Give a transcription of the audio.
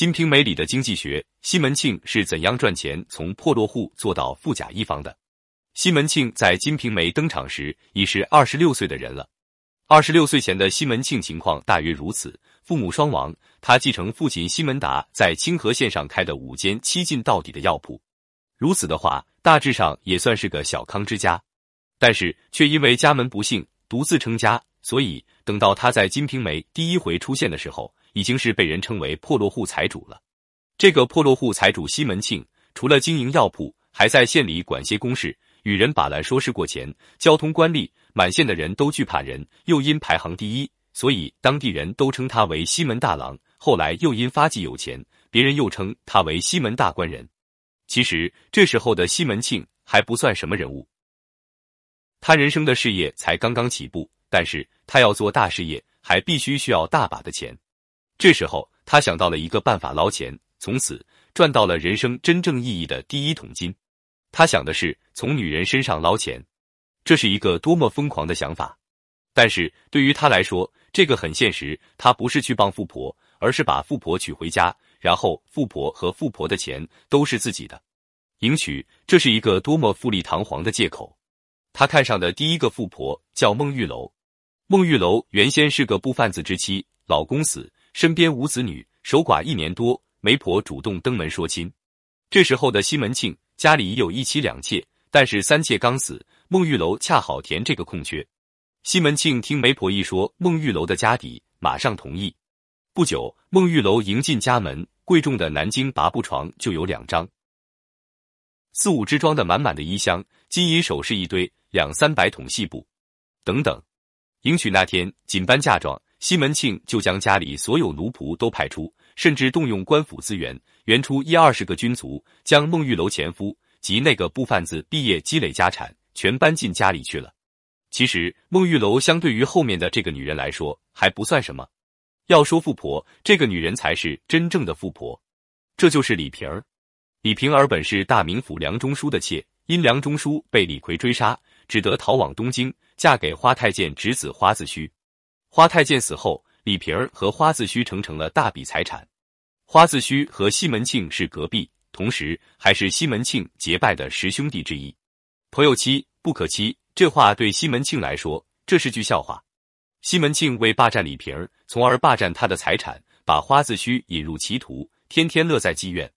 金瓶梅》里的经济学，西门庆是怎样赚钱，从破落户做到富甲一方的？西门庆在《金瓶梅》登场时已是二十六岁的人了。二十六岁前的西门庆情况大约如此：父母双亡，他继承父亲西门达在清河县上开的五间七进到底的药铺。如此的话，大致上也算是个小康之家。但是却因为家门不幸，独自成家，所以等到他在《金瓶梅》第一回出现的时候，已经是被人称为破落户财主了。这个破落户财主西门庆，除了经营药铺，还在县里管些公事，与人把来说事过钱。交通官吏。满县的人都惧怕人，又因排行第一，所以当地人都称他为西门大郎。后来又因发迹有钱，别人又称他为西门大官人。其实这时候的西门庆还不算什么人物，他人生的事业才刚刚起步，但是他要做大事业，还必须需要大把的钱。这时候他想到了一个办法捞钱，从此赚到了人生真正意义的第一桶金。他想的是从女人身上捞钱。这是一个多么疯狂的想法！但是对于他来说，这个很现实。他不是去帮富婆，而是把富婆娶回家，然后富婆和富婆的钱都是自己的。迎娶，这是一个多么富丽堂皇的借口！他看上的第一个富婆叫孟玉楼。孟玉楼原先是个布贩子之妻，老公死，身边无子女，守寡一年多，媒婆主动登门说亲。这时候的西门庆家里已有一妻两妾，但是三妾刚死。孟玉楼恰好填这个空缺，西门庆听媒婆一说孟玉楼的家底，马上同意。不久，孟玉楼迎进家门，贵重的南京拔步床就有两张，四五支装的满满的衣箱，金银首饰一堆，两三百桶细布等等。迎娶那天，仅搬嫁妆，西门庆就将家里所有奴仆都派出，甚至动用官府资源，援出一二十个军卒，将孟玉楼前夫及那个布贩子毕业积累家产。全搬进家里去了。其实孟玉楼相对于后面的这个女人来说还不算什么。要说富婆，这个女人才是真正的富婆。这就是李瓶儿。李瓶儿本是大名府梁中书的妾，因梁中书被李逵追杀，只得逃往东京，嫁给花太监侄子花子虚。花太监死后，李瓶儿和花子虚成成了大笔财产。花子虚和西门庆是隔壁，同时还是西门庆结拜的十兄弟之一。朋友妻。不可欺，这话对西门庆来说，这是句笑话。西门庆为霸占李瓶儿，从而霸占他的财产，把花子虚引入歧途，天天乐在妓院。